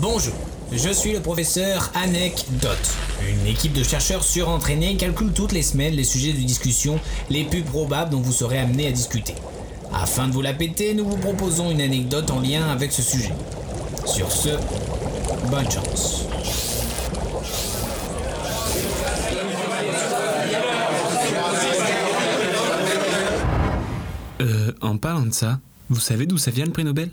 Bonjour, je suis le professeur Anecdote. Une équipe de chercheurs surentraînés calcule toutes les semaines les sujets de discussion les plus probables dont vous serez amené à discuter. Afin de vous la péter, nous vous proposons une anecdote en lien avec ce sujet. Sur ce, bonne chance. Euh, en parlant de ça, vous savez d'où ça vient le prix Nobel?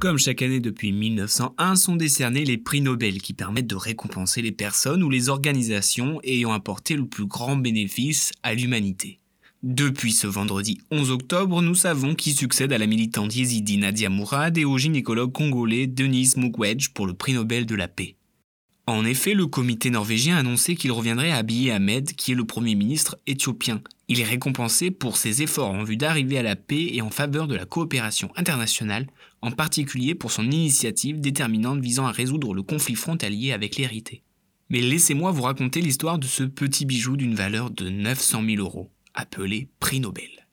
Comme chaque année depuis 1901 sont décernés les prix Nobel qui permettent de récompenser les personnes ou les organisations ayant apporté le plus grand bénéfice à l'humanité. Depuis ce vendredi 11 octobre, nous savons qui succède à la militante yézidi Nadia Mourad et au gynécologue congolais Denis Mukwege pour le prix Nobel de la paix. En effet, le comité norvégien a annoncé qu'il reviendrait à Abiy Ahmed, qui est le premier ministre éthiopien. Il est récompensé pour ses efforts en vue d'arriver à la paix et en faveur de la coopération internationale, en particulier pour son initiative déterminante visant à résoudre le conflit frontalier avec l'hérité. Mais laissez-moi vous raconter l'histoire de ce petit bijou d'une valeur de 900 000 euros appelé prix Nobel.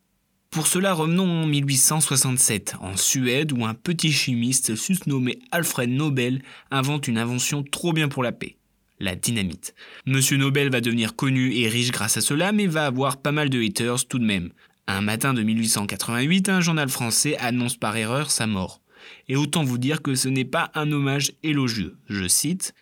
Pour cela, revenons en 1867, en Suède, où un petit chimiste susnommé Alfred Nobel invente une invention trop bien pour la paix, la dynamite. Monsieur Nobel va devenir connu et riche grâce à cela, mais va avoir pas mal de haters tout de même. Un matin de 1888, un journal français annonce par erreur sa mort. Et autant vous dire que ce n'est pas un hommage élogieux. Je cite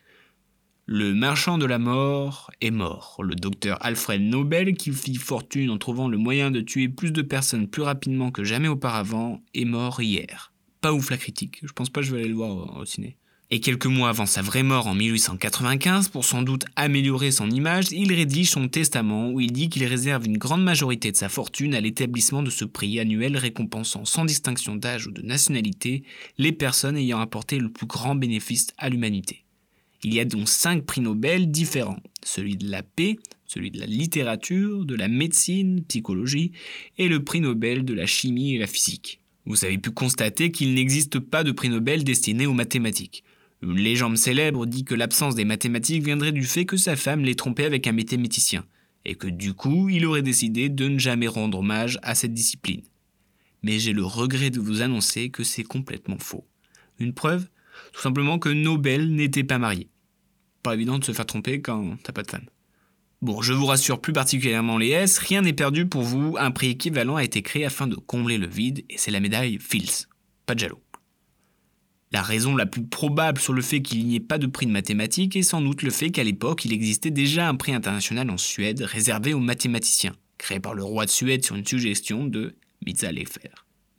le marchand de la mort est mort. Le docteur Alfred Nobel, qui fit fortune en trouvant le moyen de tuer plus de personnes plus rapidement que jamais auparavant, est mort hier. Pas ouf la critique, je pense pas que je vais aller le voir au ciné. Et quelques mois avant sa vraie mort en 1895, pour sans doute améliorer son image, il rédige son testament où il dit qu'il réserve une grande majorité de sa fortune à l'établissement de ce prix annuel récompensant sans distinction d'âge ou de nationalité les personnes ayant apporté le plus grand bénéfice à l'humanité. Il y a donc cinq prix Nobel différents, celui de la paix, celui de la littérature, de la médecine, psychologie, et le prix Nobel de la chimie et la physique. Vous avez pu constater qu'il n'existe pas de prix Nobel destiné aux mathématiques. Une légende célèbre dit que l'absence des mathématiques viendrait du fait que sa femme l'ait trompé avec un mathématicien, et que du coup il aurait décidé de ne jamais rendre hommage à cette discipline. Mais j'ai le regret de vous annoncer que c'est complètement faux. Une preuve? Tout simplement que Nobel n'était pas marié pas évident de se faire tromper quand t'as pas de femme. Bon, je vous rassure plus particulièrement les S, rien n'est perdu pour vous, un prix équivalent a été créé afin de combler le vide, et c'est la médaille Fields. Pas de jaloux. La raison la plus probable sur le fait qu'il n'y ait pas de prix de mathématiques est sans doute le fait qu'à l'époque il existait déjà un prix international en Suède réservé aux mathématiciens, créé par le roi de Suède sur une suggestion de Mitza Lefer.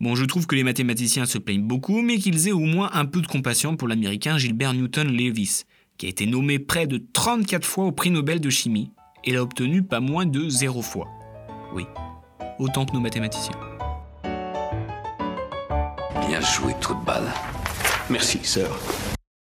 Bon, je trouve que les mathématiciens se plaignent beaucoup, mais qu'ils aient au moins un peu de compassion pour l'américain Gilbert Newton Lewis, qui a été nommé près de 34 fois au prix Nobel de chimie et l'a obtenu pas moins de 0 fois. Oui, autant que nos mathématiciens. Bien joué, trou balle. Merci, sœur.